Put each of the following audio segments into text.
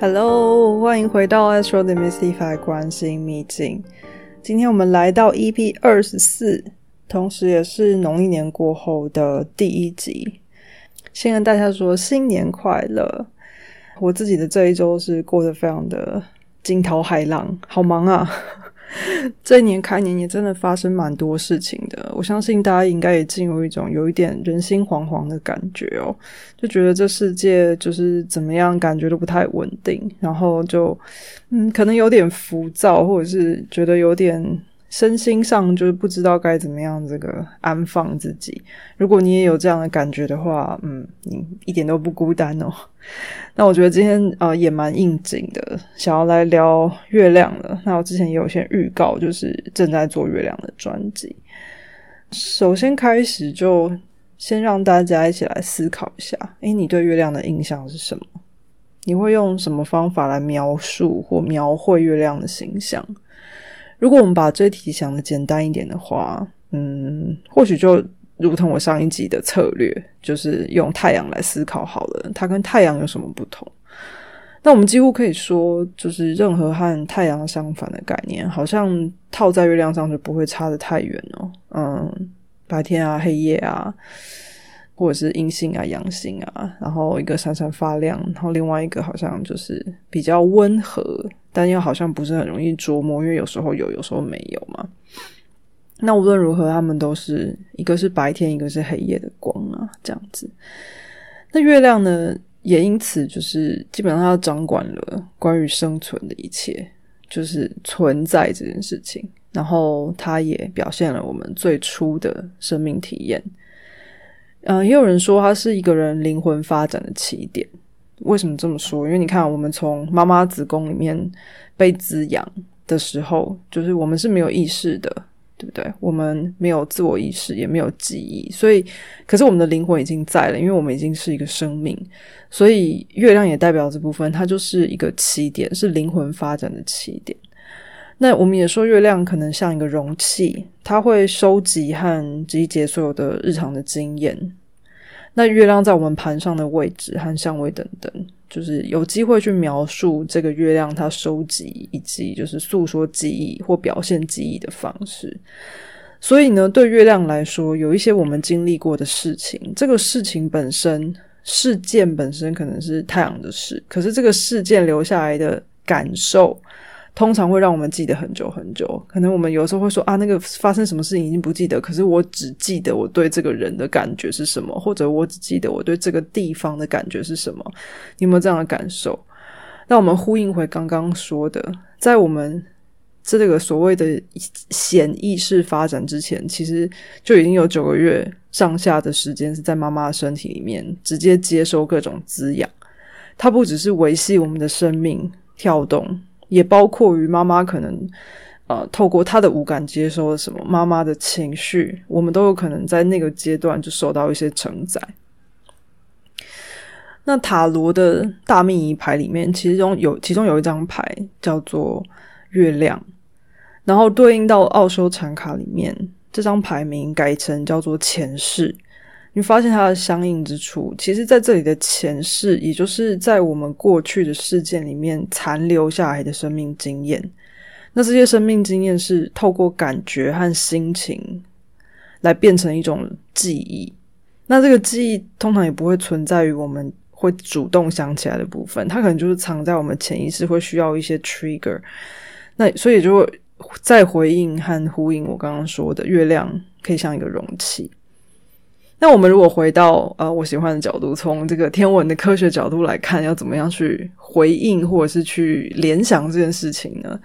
Hello，欢迎回到 Astro Demystify 关心秘境。今天我们来到 EP 二十四，同时也是农历年过后的第一集。先跟大家说新年快乐！我自己的这一周是过得非常的惊涛骇浪，好忙啊！这一年开年也真的发生蛮多事情的，我相信大家应该也进入一种有一点人心惶惶的感觉哦，就觉得这世界就是怎么样，感觉都不太稳定，然后就嗯，可能有点浮躁，或者是觉得有点。身心上就是不知道该怎么样这个安放自己。如果你也有这样的感觉的话，嗯，你一点都不孤单哦。那我觉得今天啊也蛮应景的，想要来聊月亮了。那我之前也有些预告，就是正在做月亮的专辑。首先开始就先让大家一起来思考一下，诶，你对月亮的印象是什么？你会用什么方法来描述或描绘月亮的形象？如果我们把这题想的简单一点的话，嗯，或许就如同我上一集的策略，就是用太阳来思考好了。它跟太阳有什么不同？那我们几乎可以说，就是任何和太阳相反的概念，好像套在月亮上就不会差得太远哦。嗯，白天啊，黑夜啊。或者是阴性啊、阳性啊，然后一个闪闪发亮，然后另外一个好像就是比较温和，但又好像不是很容易琢磨，因为有时候有，有时候没有嘛。那无论如何，他们都是一个是白天，一个是黑夜的光啊，这样子。那月亮呢，也因此就是基本上它掌管了关于生存的一切，就是存在这件事情，然后它也表现了我们最初的生命体验。嗯，也有人说它是一个人灵魂发展的起点。为什么这么说？因为你看，我们从妈妈子宫里面被滋养的时候，就是我们是没有意识的，对不对？我们没有自我意识，也没有记忆，所以，可是我们的灵魂已经在了，因为我们已经是一个生命。所以，月亮也代表这部分，它就是一个起点，是灵魂发展的起点。那我们也说，月亮可能像一个容器，它会收集和集结所有的日常的经验。那月亮在我们盘上的位置和相位等等，就是有机会去描述这个月亮它收集以及就是诉说记忆或表现记忆的方式。所以呢，对月亮来说，有一些我们经历过的事情，这个事情本身事件本身可能是太阳的事，可是这个事件留下来的感受。通常会让我们记得很久很久。可能我们有时候会说啊，那个发生什么事情已经不记得，可是我只记得我对这个人的感觉是什么，或者我只记得我对这个地方的感觉是什么。你有没有这样的感受？那我们呼应回刚刚说的，在我们这个所谓的显意识发展之前，其实就已经有九个月上下的时间是在妈妈的身体里面直接接收各种滋养。它不只是维系我们的生命跳动。也包括于妈妈可能，呃，透过她的五感接收了什么，妈妈的情绪，我们都有可能在那个阶段就受到一些承载。那塔罗的大命仪牌里面，其中有其中有一张牌叫做月亮，然后对应到奥修禅卡里面，这张牌名改成叫做前世。你发现它的相应之处，其实在这里的前世，也就是在我们过去的事件里面残留下来的生命经验。那这些生命经验是透过感觉和心情来变成一种记忆。那这个记忆通常也不会存在于我们会主动想起来的部分，它可能就是藏在我们潜意识，会需要一些 trigger。那所以就会再回应和呼应我刚刚说的，月亮可以像一个容器。那我们如果回到呃我喜欢的角度，从这个天文的科学角度来看，要怎么样去回应或者是去联想这件事情呢？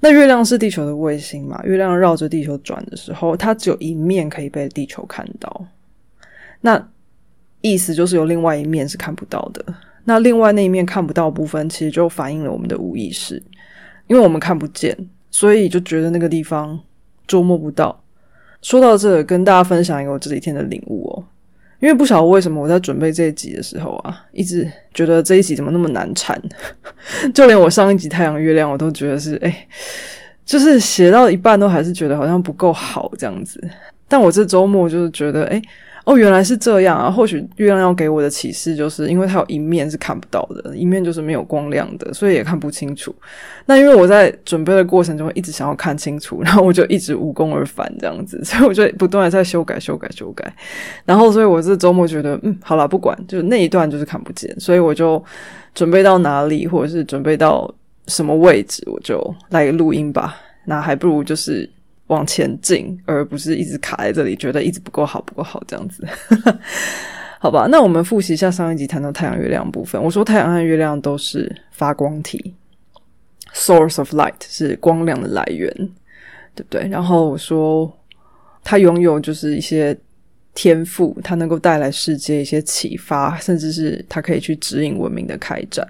那月亮是地球的卫星嘛？月亮绕着地球转的时候，它只有一面可以被地球看到。那意思就是有另外一面是看不到的。那另外那一面看不到部分，其实就反映了我们的无意识，因为我们看不见，所以就觉得那个地方捉摸不到。说到这，跟大家分享一个我这几天的领悟哦。因为不晓得为什么我在准备这一集的时候啊，一直觉得这一集怎么那么难产，就连我上一集太阳月亮，我都觉得是哎，就是写到一半都还是觉得好像不够好这样子。但我这周末就是觉得哎，哦，原来是这样啊！或许月亮要给我的启示，就是因为它有一面是看不到的，一面就是没有光亮的，所以也看不清楚。那因为我在准备的过程中一直想要看清楚，然后我就一直无功而返这样子，所以我就不断在修改、修改、修改。然后，所以我这周末觉得，嗯，好了，不管，就那一段就是看不见，所以我就准备到哪里，或者是准备到什么位置，我就来录音吧。那还不如就是。往前进，而不是一直卡在这里，觉得一直不够好，不够好这样子，好吧？那我们复习一下上一集谈到太阳、月亮部分。我说太阳和月亮都是发光体，source of light 是光亮的来源，对不对？然后我说它拥有就是一些天赋，它能够带来世界一些启发，甚至是它可以去指引文明的开展。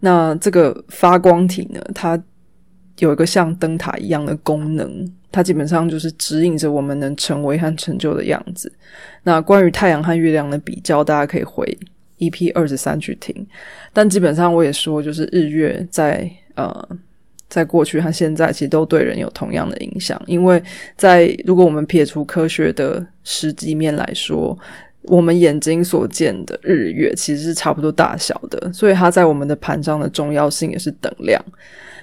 那这个发光体呢，它。有一个像灯塔一样的功能，它基本上就是指引着我们能成为和成就的样子。那关于太阳和月亮的比较，大家可以回 EP 二十三去听。但基本上我也说，就是日月在呃，在过去和现在，其实都对人有同样的影响。因为在如果我们撇除科学的实际面来说，我们眼睛所见的日月其实是差不多大小的，所以它在我们的盘上的重要性也是等量。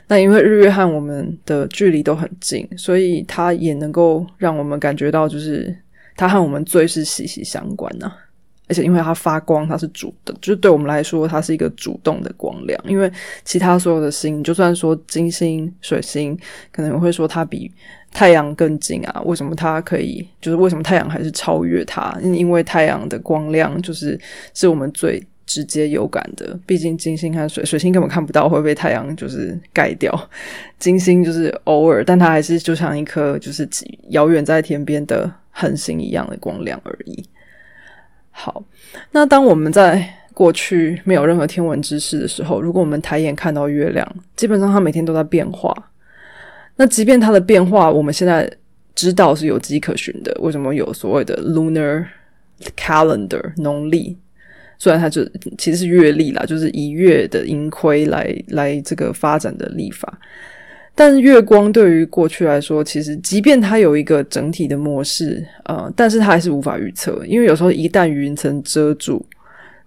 那因为日月和我们的距离都很近，所以它也能够让我们感觉到，就是它和我们最是息息相关呐。而且因为它发光，它是主的，就是对我们来说，它是一个主动的光亮。因为其他所有的星，就算说金星、水星，可能会说它比太阳更近啊。为什么它可以？就是为什么太阳还是超越它？因为太阳的光亮就是是我们最。直接有感的，毕竟金星和水水星根本看不到，会被太阳就是盖掉。金星就是偶尔，但它还是就像一颗就是遥远在天边的恒星一样的光亮而已。好，那当我们在过去没有任何天文知识的时候，如果我们抬眼看到月亮，基本上它每天都在变化。那即便它的变化，我们现在知道是有迹可循的。为什么有所谓的 lunar calendar 农历？虽然它就其实是月历啦，就是以月的盈亏来来这个发展的历法，但是月光对于过去来说，其实即便它有一个整体的模式，呃，但是它还是无法预测，因为有时候一旦云层遮住，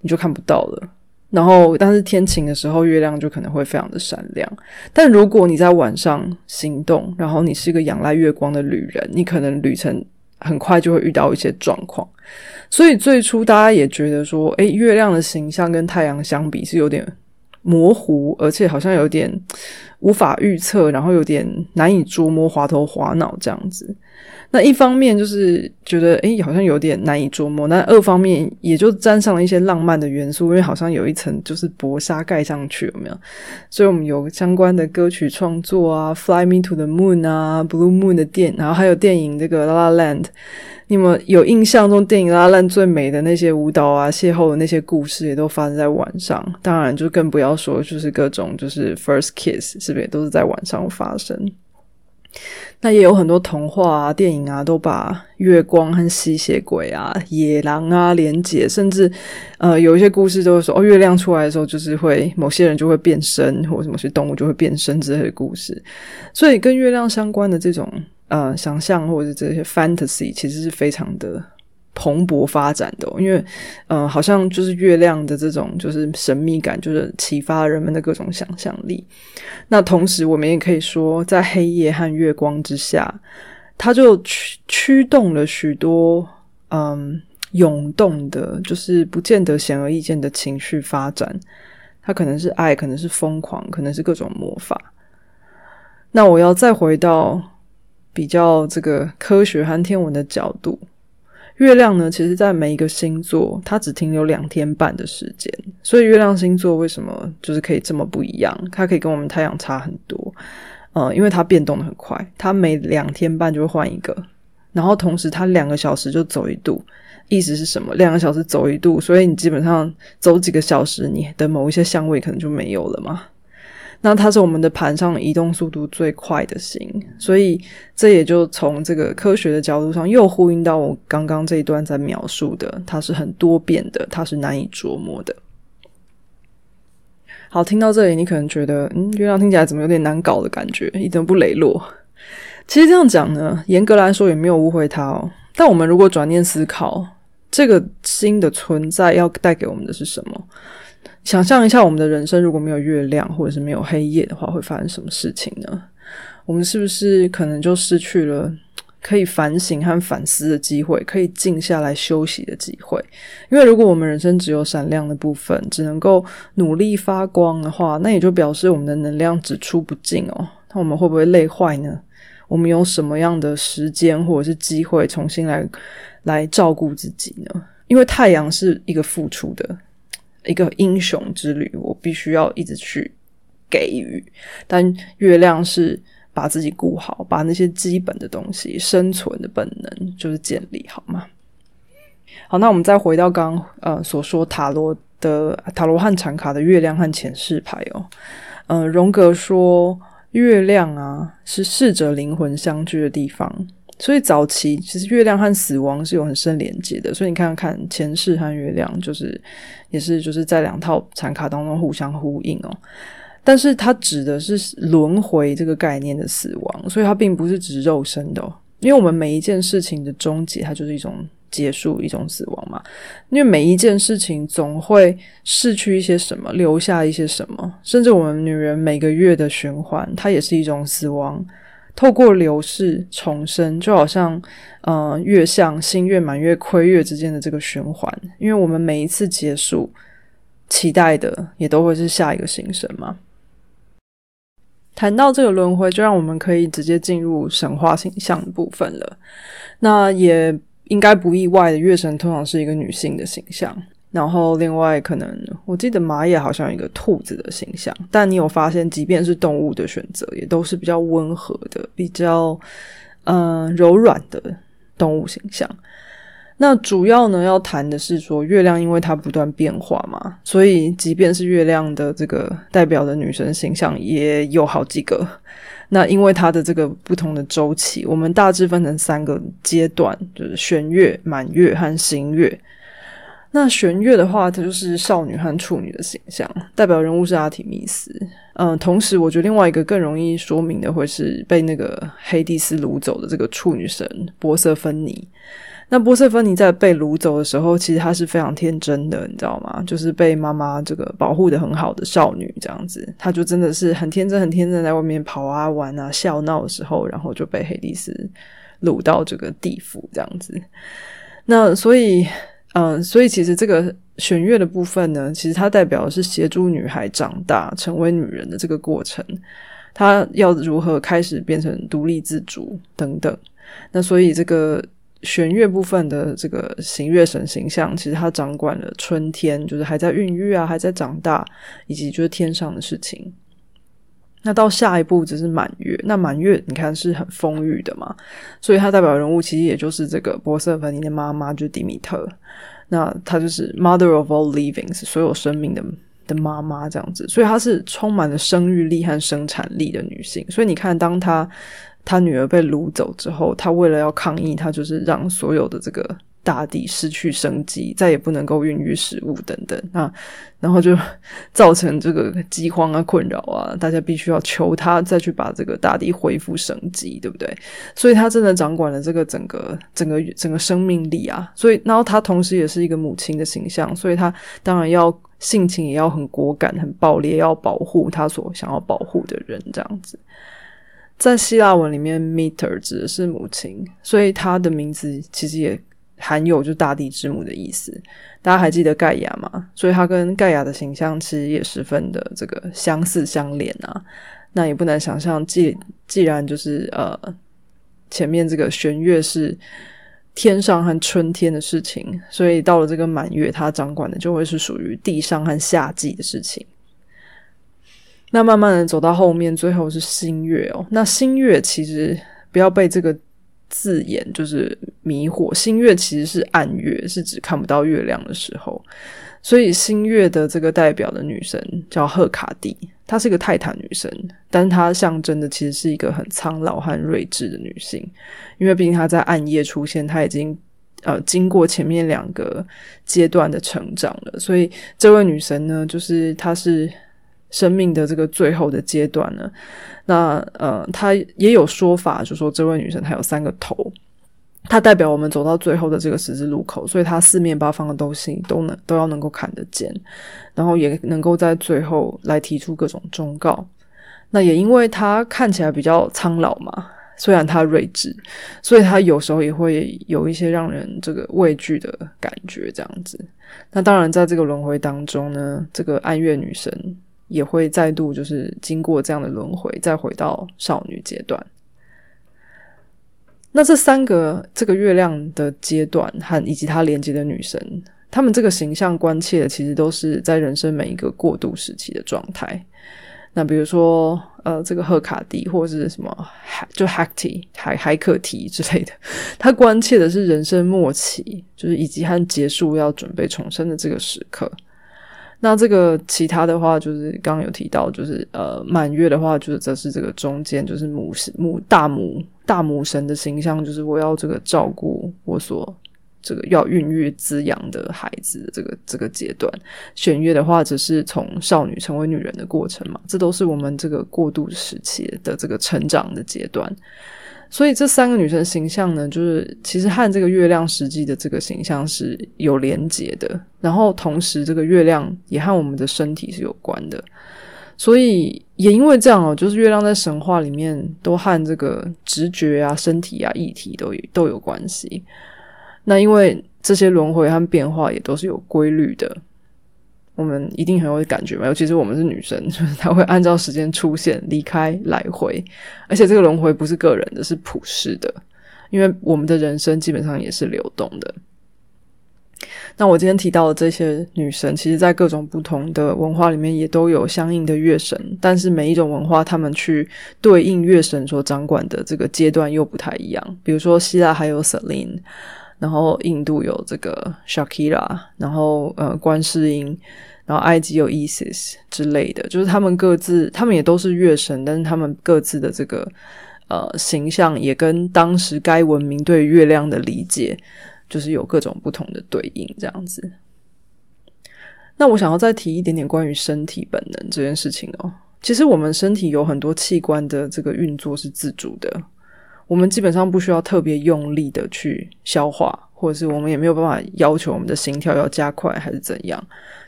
你就看不到了。然后，但是天晴的时候，月亮就可能会非常的闪亮。但如果你在晚上行动，然后你是一个仰赖月光的旅人，你可能旅程。很快就会遇到一些状况，所以最初大家也觉得说，诶，月亮的形象跟太阳相比是有点模糊，而且好像有点无法预测，然后有点难以捉摸，滑头滑脑这样子。那一方面就是觉得，哎，好像有点难以捉摸；那二方面也就沾上了一些浪漫的元素，因为好像有一层就是薄纱盖上去，有没有？所以我们有相关的歌曲创作啊，《Fly Me to the Moon》啊，《Blue Moon》的电，然后还有电影这个《La La Land》。你们有印象中电影《La La Land》最美的那些舞蹈啊，邂逅的那些故事，也都发生在晚上。当然，就更不要说就是各种就是 First Kiss，是不是也都是在晚上发生？那也有很多童话啊、电影啊，都把月光和吸血鬼啊、野狼啊连结，甚至呃有一些故事都会说，哦，月亮出来的时候，就是会某些人就会变身，或者某些动物就会变身之类的故事。所以跟月亮相关的这种呃想象或者这些 fantasy，其实是非常的。蓬勃发展的，因为，呃，好像就是月亮的这种就是神秘感，就是启发人们的各种想象力。那同时，我们也可以说，在黑夜和月光之下，它就驱驱动了许多嗯涌动的，就是不见得显而易见的情绪发展。它可能是爱，可能是疯狂，可能是各种魔法。那我要再回到比较这个科学和天文的角度。月亮呢，其实，在每一个星座，它只停留两天半的时间。所以，月亮星座为什么就是可以这么不一样？它可以跟我们太阳差很多，呃，因为它变动的很快，它每两天半就会换一个，然后同时它两个小时就走一度。意思是什么？两个小时走一度，所以你基本上走几个小时，你的某一些相位可能就没有了嘛。那它是我们的盘上移动速度最快的星，所以这也就从这个科学的角度上又呼应到我刚刚这一段在描述的，它是很多变的，它是难以琢磨的。好，听到这里，你可能觉得，嗯，月亮听起来怎么有点难搞的感觉，一点都不磊落。其实这样讲呢，严格来说也没有误会它哦。但我们如果转念思考，这个星的存在要带给我们的是什么？想象一下，我们的人生如果没有月亮，或者是没有黑夜的话，会发生什么事情呢？我们是不是可能就失去了 可以反省和反思的机会，可以静下来休息的机会？因为如果我们人生只有闪亮的部分，只能够努力发光的话，那也就表示我们的能量只出不进哦。那我们会不会累坏呢？我们有什么样的时间或者是机会重新来来照顾自己呢？因为太阳是一个付出的。一个英雄之旅，我必须要一直去给予。但月亮是把自己顾好，把那些基本的东西、生存的本能就是建立好吗？好，那我们再回到刚呃所说塔罗的塔罗汉禅卡的月亮和前世牌哦。嗯，荣格说月亮啊是逝者灵魂相聚的地方。所以早期其实月亮和死亡是有很深连接的，所以你看看前世和月亮，就是也是就是在两套残卡当中互相呼应哦。但是它指的是轮回这个概念的死亡，所以它并不是指肉身的，因为我们每一件事情的终结，它就是一种结束，一种死亡嘛。因为每一件事情总会逝去一些什么，留下一些什么，甚至我们女人每个月的循环，它也是一种死亡。透过流逝重生，就好像，呃，月相新月满月亏月之间的这个循环，因为我们每一次结束，期待的也都会是下一个新生嘛。谈到这个轮回，就让我们可以直接进入神话形象的部分了。那也应该不意外的，月神通常是一个女性的形象。然后，另外可能我记得马也好像有一个兔子的形象，但你有发现，即便是动物的选择，也都是比较温和的、比较嗯柔软的动物形象。那主要呢要谈的是说，月亮因为它不断变化嘛，所以即便是月亮的这个代表的女神形象也有好几个。那因为它的这个不同的周期，我们大致分成三个阶段，就是弦月、满月和新月。那弦月的话，它就是少女和处女的形象，代表人物是阿提密斯。嗯，同时我觉得另外一个更容易说明的，会是被那个黑蒂斯掳走的这个处女神波瑟芬尼。那波瑟芬尼在被掳走的时候，其实她是非常天真的，你知道吗？就是被妈妈这个保护的很好的少女这样子，她就真的是很天真、很天真，在外面跑啊、玩啊、笑闹的时候，然后就被黑蒂斯掳到这个地府这样子。那所以。嗯，所以其实这个弦乐的部分呢，其实它代表的是协助女孩长大成为女人的这个过程，她要如何开始变成独立自主等等。那所以这个弦乐部分的这个行月神形象，其实它掌管了春天，就是还在孕育啊，还在长大，以及就是天上的事情。那到下一步只是满月，那满月你看是很丰裕的嘛，所以它代表人物其实也就是这个波瑟芬尼的妈妈，就是迪米特。那她就是 Mother of all living，是所有生命的的妈妈这样子，所以她是充满了生育力和生产力的女性。所以你看，当她她女儿被掳走之后，她为了要抗议，她就是让所有的这个。大地失去生机，再也不能够孕育食物等等啊，然后就 造成这个饥荒啊、困扰啊，大家必须要求他再去把这个大地恢复生机，对不对？所以他真的掌管了这个整个、整个、整个生命力啊。所以，然后他同时也是一个母亲的形象，所以他当然要性情也要很果敢、很暴烈，要保护他所想要保护的人。这样子，在希腊文里面，meter 指的是母亲，所以他的名字其实也。含有就大地之母的意思，大家还记得盖亚吗？所以他跟盖亚的形象其实也十分的这个相似相连啊。那也不难想象，既既然就是呃前面这个弦月是天上和春天的事情，所以到了这个满月，他掌管的就会是属于地上和夏季的事情。那慢慢的走到后面，最后是新月哦。那新月其实不要被这个。字眼就是迷惑。新月其实是暗月，是指看不到月亮的时候。所以新月的这个代表的女神叫赫卡蒂，她是个泰坦女神，但是她象征的其实是一个很苍老和睿智的女性。因为毕竟她在暗夜出现，她已经呃经过前面两个阶段的成长了。所以这位女神呢，就是她是。生命的这个最后的阶段呢，那呃，他也有说法，就说这位女生她有三个头，它代表我们走到最后的这个十字路口，所以它四面八方的东西都能都要能够看得见，然后也能够在最后来提出各种忠告。那也因为她看起来比较苍老嘛，虽然她睿智，所以她有时候也会有一些让人这个畏惧的感觉。这样子，那当然在这个轮回当中呢，这个暗月女神也会再度就是经过这样的轮回，再回到少女阶段。那这三个这个月亮的阶段和以及它连接的女神，她们这个形象关切的，其实都是在人生每一个过渡时期的状态。那比如说，呃，这个赫卡迪或者是什么，就 Hecty 海海克提之类的，他关切的是人生末期，就是以及和结束要准备重生的这个时刻。那这个其他的话，就是刚刚有提到，就是呃满月的话，就是则是这个中间，就是母母大母大母神的形象，就是我要这个照顾我所。这个要孕育滋养的孩子的这个这个阶段，弦月的话只是从少女成为女人的过程嘛，这都是我们这个过渡时期的这个成长的阶段。所以这三个女生形象呢，就是其实和这个月亮实际的这个形象是有连结的。然后同时，这个月亮也和我们的身体是有关的。所以也因为这样哦，就是月亮在神话里面都和这个直觉啊、身体啊、议题都都有关系。那因为这些轮回和变化也都是有规律的，我们一定很有感觉嘛。尤其是我们是女生，就是她会按照时间出现、离开、来回，而且这个轮回不是个人的，是普世的。因为我们的人生基本上也是流动的。那我今天提到的这些女神，其实在各种不同的文化里面也都有相应的月神，但是每一种文化他们去对应月神所掌管的这个阶段又不太一样。比如说希腊还有 Selene。然后印度有这个 Shakira，然后呃观世音，然后埃及有 Isis 之类的，就是他们各自，他们也都是月神，但是他们各自的这个呃形象也跟当时该文明对月亮的理解，就是有各种不同的对应这样子。那我想要再提一点点关于身体本能这件事情哦，其实我们身体有很多器官的这个运作是自主的。我们基本上不需要特别用力的去消化，或者是我们也没有办法要求我们的心跳要加快还是怎样。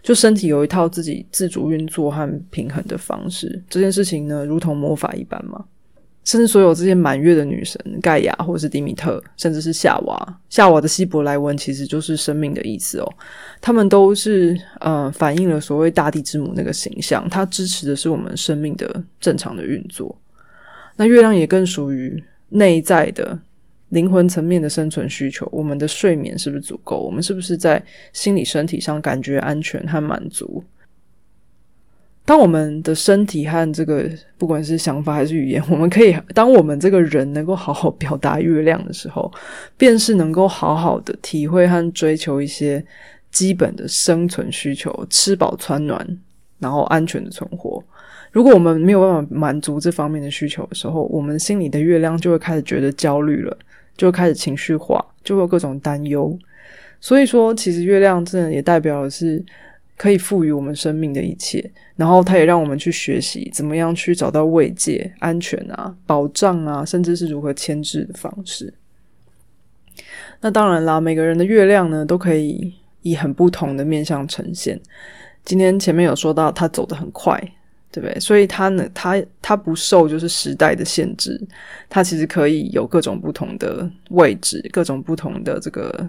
就身体有一套自己自主运作和平衡的方式，这件事情呢，如同魔法一般嘛。甚至所有这些满月的女神盖亚，或者是迪米特，甚至是夏娃，夏娃的希伯来文其实就是生命的意思哦。他们都是呃反映了所谓大地之母那个形象，它支持的是我们生命的正常的运作。那月亮也更属于。内在的灵魂层面的生存需求，我们的睡眠是不是足够？我们是不是在心理、身体上感觉安全和满足？当我们的身体和这个不管是想法还是语言，我们可以当我们这个人能够好好表达月亮的时候，便是能够好好的体会和追求一些基本的生存需求：吃饱穿暖，然后安全的存活。如果我们没有办法满足这方面的需求的时候，我们心里的月亮就会开始觉得焦虑了，就会开始情绪化，就会有各种担忧。所以说，其实月亮真的也代表的是可以赋予我们生命的一切，然后它也让我们去学习怎么样去找到慰藉、安全啊、保障啊，甚至是如何牵制的方式。那当然啦，每个人的月亮呢，都可以以很不同的面向呈现。今天前面有说到，它走得很快。对不对？所以它呢，它它不受就是时代的限制，它其实可以有各种不同的位置，各种不同的这个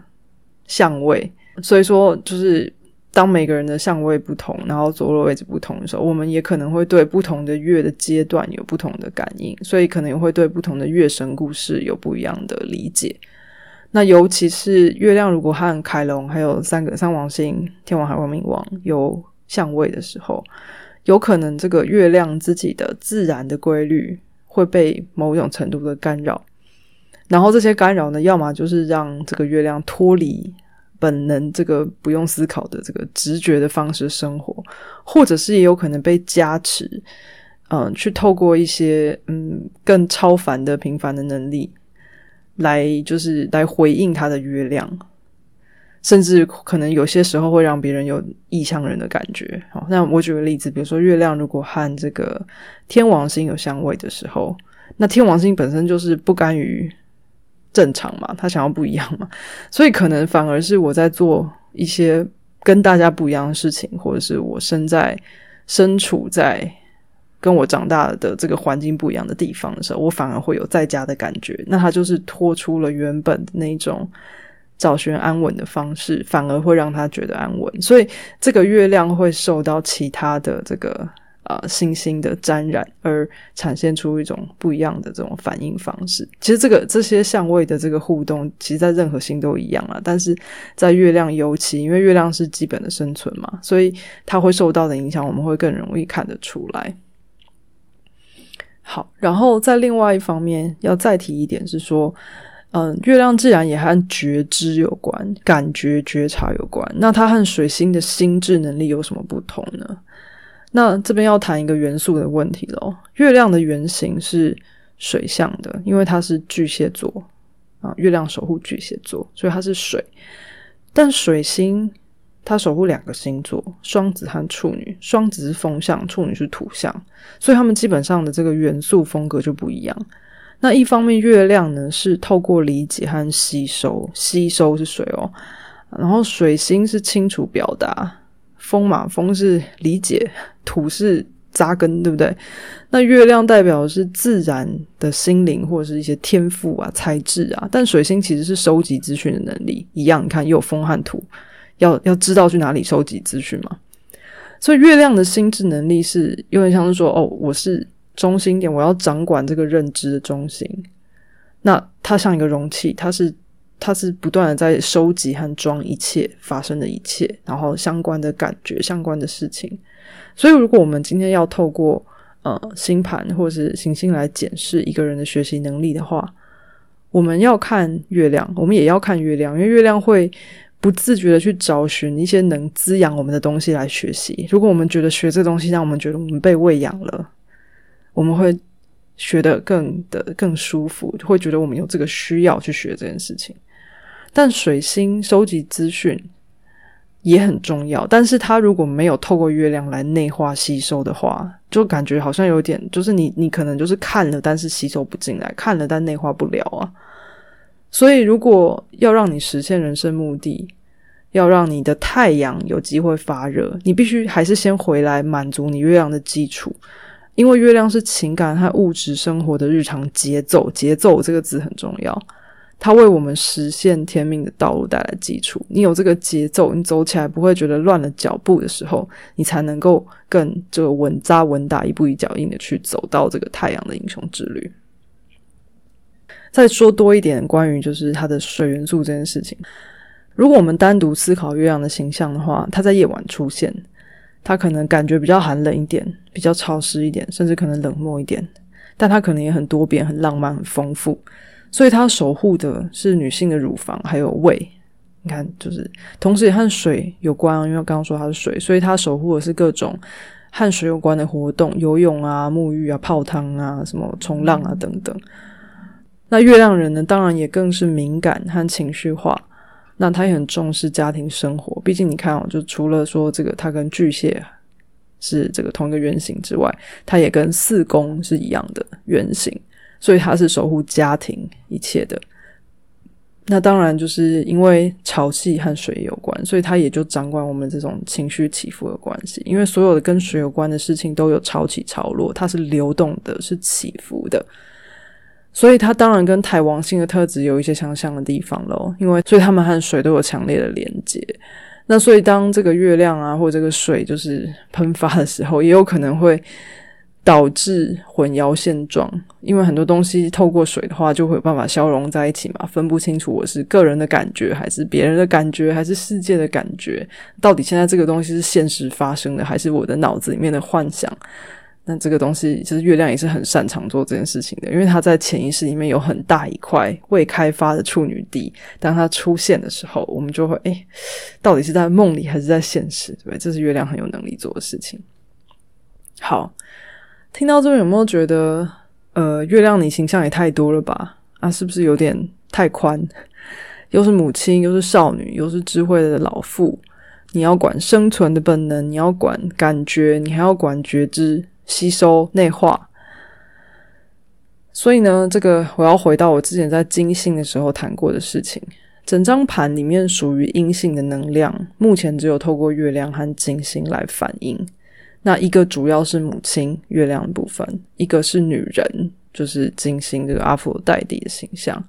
相位。所以说，就是当每个人的相位不同，然后坐落位置不同的时候，我们也可能会对不同的月的阶段有不同的感应，所以可能也会对不同的月神故事有不一样的理解。那尤其是月亮如果和凯龙还有三个三王星天王海王冥王有相位的时候。有可能这个月亮自己的自然的规律会被某种程度的干扰，然后这些干扰呢，要么就是让这个月亮脱离本能这个不用思考的这个直觉的方式生活，或者是也有可能被加持，嗯，去透过一些嗯更超凡的平凡的能力来就是来回应它的月亮。甚至可能有些时候会让别人有异乡人的感觉。好，那我举个例子，比如说月亮如果和这个天王星有相位的时候，那天王星本身就是不甘于正常嘛，他想要不一样嘛，所以可能反而是我在做一些跟大家不一样的事情，或者是我身在身处在跟我长大的这个环境不一样的地方的时候，我反而会有在家的感觉。那他就是脱出了原本的那种找寻安稳的方式，反而会让他觉得安稳。所以这个月亮会受到其他的这个。啊，星星的沾染而产生出一种不一样的这种反应方式。其实这个这些相位的这个互动，其实在任何星都一样啊。但是在月亮尤其，因为月亮是基本的生存嘛，所以它会受到的影响，我们会更容易看得出来。好，然后在另外一方面要再提一点是说，嗯，月亮自然也和觉知有关，感觉觉察有关。那它和水星的心智能力有什么不同呢？那这边要谈一个元素的问题喽。月亮的原型是水象的，因为它是巨蟹座啊，月亮守护巨蟹座，所以它是水。但水星它守护两个星座，双子和处女。双子是风象，处女是土象，所以他们基本上的这个元素风格就不一样。那一方面，月亮呢是透过理解和吸收，吸收是水哦，然后水星是清楚表达。风嘛，风是理解，土是扎根，对不对？那月亮代表的是自然的心灵或者是一些天赋啊、才智啊。但水星其实是收集资讯的能力，一样，你看又有风和土，要要知道去哪里收集资讯嘛。所以月亮的心智能力是有点像是说，哦，我是中心点，我要掌管这个认知的中心。那它像一个容器，它是。它是不断的在收集和装一切发生的一切，然后相关的感觉、相关的事情。所以，如果我们今天要透过呃星盘或者是行星来检视一个人的学习能力的话，我们要看月亮，我们也要看月亮，因为月亮会不自觉的去找寻一些能滋养我们的东西来学习。如果我们觉得学这东西让我们觉得我们被喂养了，我们会学得更的更舒服，会觉得我们有这个需要去学这件事情。但水星收集资讯也很重要，但是它如果没有透过月亮来内化吸收的话，就感觉好像有点，就是你你可能就是看了，但是吸收不进来，看了但内化不了啊。所以，如果要让你实现人生目的，要让你的太阳有机会发热，你必须还是先回来满足你月亮的基础，因为月亮是情感和物质生活的日常节奏，节奏这个字很重要。它为我们实现天命的道路带来基础。你有这个节奏，你走起来不会觉得乱了脚步的时候，你才能够更这个稳扎稳打、一步一脚印的去走到这个太阳的英雄之旅。再说多一点关于就是它的水元素这件事情。如果我们单独思考月亮的形象的话，它在夜晚出现，它可能感觉比较寒冷一点，比较潮湿一点，甚至可能冷漠一点，但它可能也很多变、很浪漫、很丰富。所以它守护的是女性的乳房还有胃，你看，就是同时也和水有关，因为刚刚说它是水，所以它守护的是各种和水有关的活动，游泳啊、沐浴啊、泡汤啊、什么冲浪啊等等。那月亮人呢，当然也更是敏感和情绪化，那他也很重视家庭生活。毕竟你看哦，就除了说这个，他跟巨蟹是这个同一个原型之外，他也跟四宫是一样的原型。所以他是守护家庭一切的，那当然就是因为潮汐和水有关，所以他也就掌管我们这种情绪起伏的关系。因为所有的跟水有关的事情都有潮起潮落，它是流动的，是起伏的，所以它当然跟海王星的特质有一些相像的地方喽。因为所以他们和水都有强烈的连接。那所以当这个月亮啊，或者这个水就是喷发的时候，也有可能会。导致混淆现状，因为很多东西透过水的话，就会有办法消融在一起嘛，分不清楚我是个人的感觉，还是别人的感觉，还是世界的感觉，到底现在这个东西是现实发生的，还是我的脑子里面的幻想？那这个东西其实月亮也是很擅长做这件事情的，因为它在潜意识里面有很大一块未开发的处女地，当它出现的时候，我们就会哎，到底是在梦里还是在现实？对，这是月亮很有能力做的事情。好。听到这边有没有觉得，呃，月亮你形象也太多了吧？啊，是不是有点太宽？又是母亲，又是少女，又是智慧的老妇，你要管生存的本能，你要管感觉，你还要管觉知、吸收、内化。所以呢，这个我要回到我之前在金星的时候谈过的事情。整张盘里面属于阴性的能量，目前只有透过月亮和金星来反映。那一个主要是母亲月亮部分，一个是女人，就是金星这个阿佛代蒂的形象。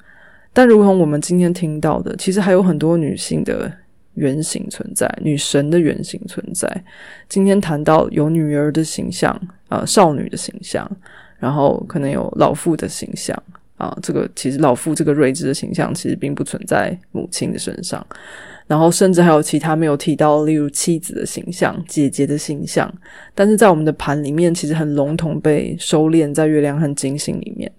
但如同我们今天听到的，其实还有很多女性的原型存在，女神的原型存在。今天谈到有女儿的形象，呃，少女的形象，然后可能有老妇的形象啊。这个其实老妇这个睿智的形象，其实并不存在母亲的身上。然后甚至还有其他没有提到，例如妻子的形象、姐姐的形象，但是在我们的盘里面，其实很笼统被收敛在月亮和金星里面。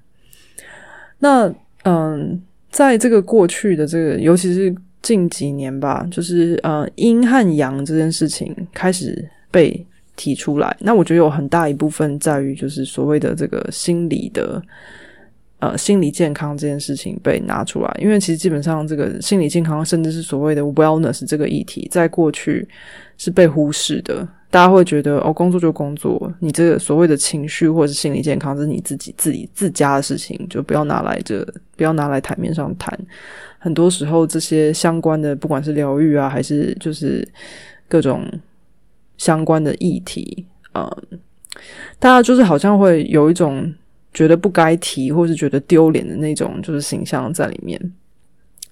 那嗯，在这个过去的这个，尤其是近几年吧，就是呃阴和阳这件事情开始被提出来。那我觉得有很大一部分在于，就是所谓的这个心理的。呃，心理健康这件事情被拿出来，因为其实基本上这个心理健康，甚至是所谓的 wellness 这个议题，在过去是被忽视的。大家会觉得哦，工作就工作，你这个所谓的情绪或者是心理健康，是你自己自己自家的事情，就不要拿来这不要拿来台面上谈。很多时候，这些相关的，不管是疗愈啊，还是就是各种相关的议题，嗯，大家就是好像会有一种。觉得不该提，或是觉得丢脸的那种，就是形象在里面。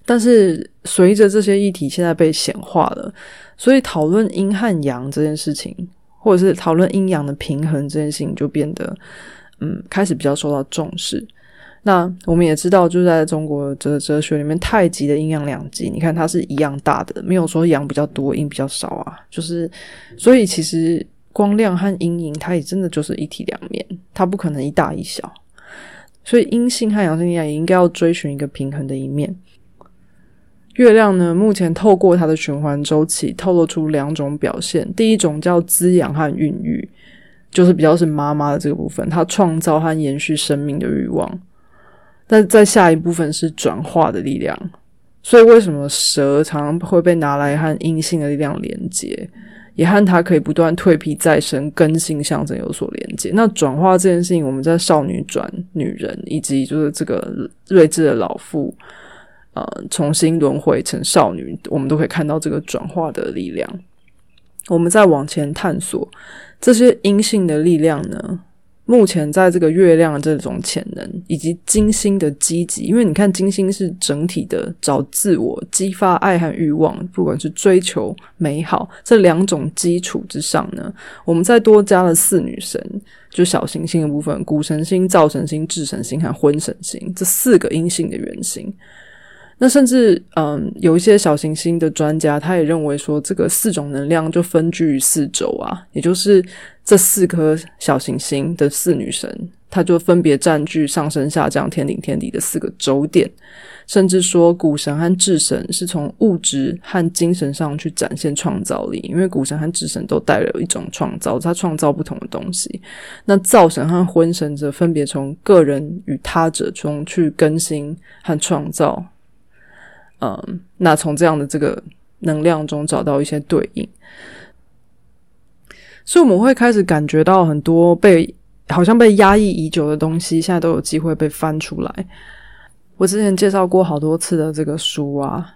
但是随着这些议题现在被显化了，所以讨论阴和阳这件事情，或者是讨论阴阳的平衡这件事情，就变得嗯，开始比较受到重视。那我们也知道，就在中国哲哲学里面，太极的阴阳两极，你看它是一样大的，没有说阳比较多，阴比较少啊。就是所以其实。光亮和阴影，它也真的就是一体两面，它不可能一大一小。所以阴性和阳性力量也应该要追寻一个平衡的一面。月亮呢，目前透过它的循环周期，透露出两种表现。第一种叫滋养和孕育，就是比较是妈妈的这个部分，它创造和延续生命的欲望。但在下一部分是转化的力量。所以为什么蛇常常会被拿来和阴性的力量连接？也和它可以不断蜕皮再生、更新象征有所连接。那转化这件事情，我们在少女转女人，以及就是这个睿智的老妇，呃，重新轮回成少女，我们都可以看到这个转化的力量。我们再往前探索这些阴性的力量呢？目前在这个月亮这种潜能，以及金星的积极，因为你看金星是整体的找自我、激发爱和欲望，不管是追求美好这两种基础之上呢，我们再多加了四女神，就小行星的部分，谷神星、灶神星、智神星和婚神星这四个阴性的原型。那甚至，嗯，有一些小行星的专家，他也认为说，这个四种能量就分居于四轴啊，也就是这四颗小行星的四女神，它就分别占据上升、下降、天顶、天底的四个轴点。甚至说，谷神和智神是从物质和精神上去展现创造力，因为谷神和智神都带有一种创造，它创造不同的东西。那灶神和婚神则分别从个人与他者中去更新和创造。嗯，那从这样的这个能量中找到一些对应，所以我们会开始感觉到很多被好像被压抑已久的东西，现在都有机会被翻出来。我之前介绍过好多次的这个书啊，《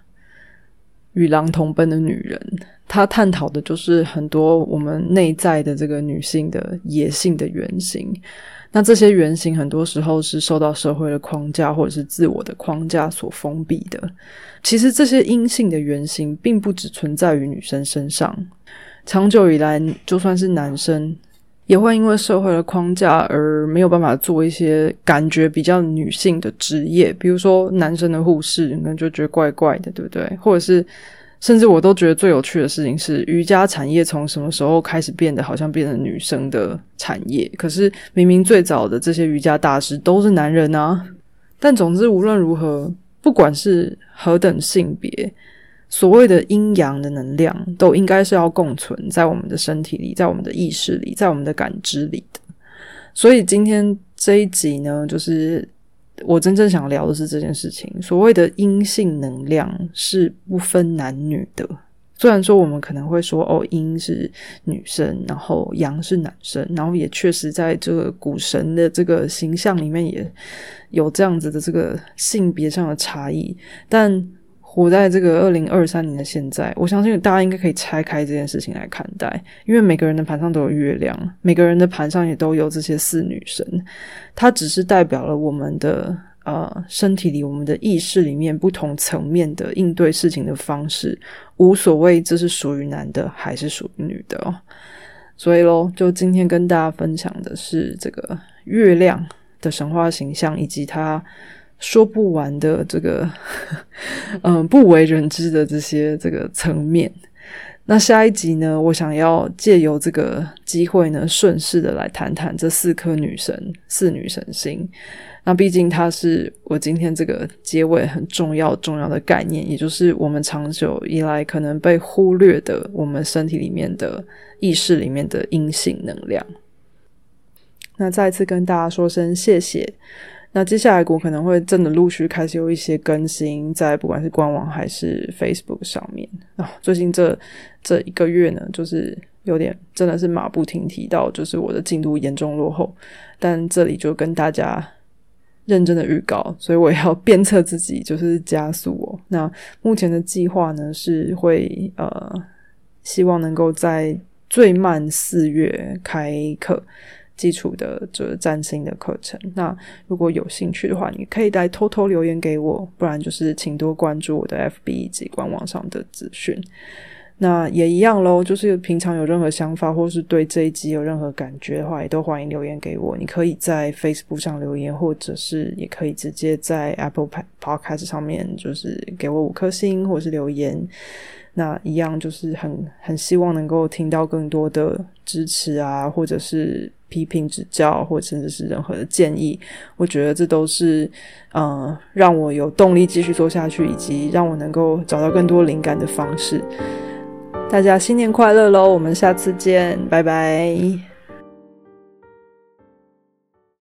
与狼同奔的女人》，它探讨的就是很多我们内在的这个女性的野性的原型。那这些原型很多时候是受到社会的框架或者是自我的框架所封闭的。其实这些阴性的原型并不只存在于女生身上，长久以来，就算是男生也会因为社会的框架而没有办法做一些感觉比较女性的职业，比如说男生的护士，可能就觉得怪怪的，对不对？或者是。甚至我都觉得最有趣的事情是，瑜伽产业从什么时候开始变得好像变成女生的产业？可是明明最早的这些瑜伽大师都是男人啊！但总之无论如何，不管是何等性别，所谓的阴阳的能量都应该是要共存在我们的身体里，在我们的意识里，在我们的感知里的。所以今天这一集呢，就是。我真正想聊的是这件事情。所谓的阴性能量是不分男女的，虽然说我们可能会说哦，阴是女生，然后阳是男生，然后也确实在这个古神的这个形象里面也有这样子的这个性别上的差异，但。活在这个二零二三年的现在，我相信大家应该可以拆开这件事情来看待，因为每个人的盘上都有月亮，每个人的盘上也都有这些四女神，它只是代表了我们的呃身体里、我们的意识里面不同层面的应对事情的方式，无所谓这是属于男的还是属于女的哦。所以喽，就今天跟大家分享的是这个月亮的神话形象以及它。说不完的这个，嗯，不为人知的这些这个层面。那下一集呢，我想要借由这个机会呢，顺势的来谈谈这四颗女神、四女神星。那毕竟它是我今天这个结尾很重要、重要的概念，也就是我们长久以来可能被忽略的，我们身体里面的意识里面的阴性能量。那再次跟大家说声谢谢。那接下来我可能会真的陆续开始有一些更新，在不管是官网还是 Facebook 上面啊。最近这这一个月呢，就是有点真的是马不停蹄到，就是我的进度严重落后。但这里就跟大家认真的预告，所以我要鞭策自己，就是加速哦。那目前的计划呢，是会呃，希望能够在最慢四月开课。基础的这占星的课程，那如果有兴趣的话，你可以来偷偷留言给我，不然就是请多关注我的 FB 以及官网上的资讯。那也一样喽，就是平常有任何想法或是对这一集有任何感觉的话，也都欢迎留言给我。你可以在 Facebook 上留言，或者是也可以直接在 Apple Podcast 上面就是给我五颗星，或是留言。那一样就是很很希望能够听到更多的支持啊，或者是批评指教，或甚至是任何的建议。我觉得这都是嗯让我有动力继续做下去，以及让我能够找到更多灵感的方式。大家新年快乐喽！我们下次见，拜拜。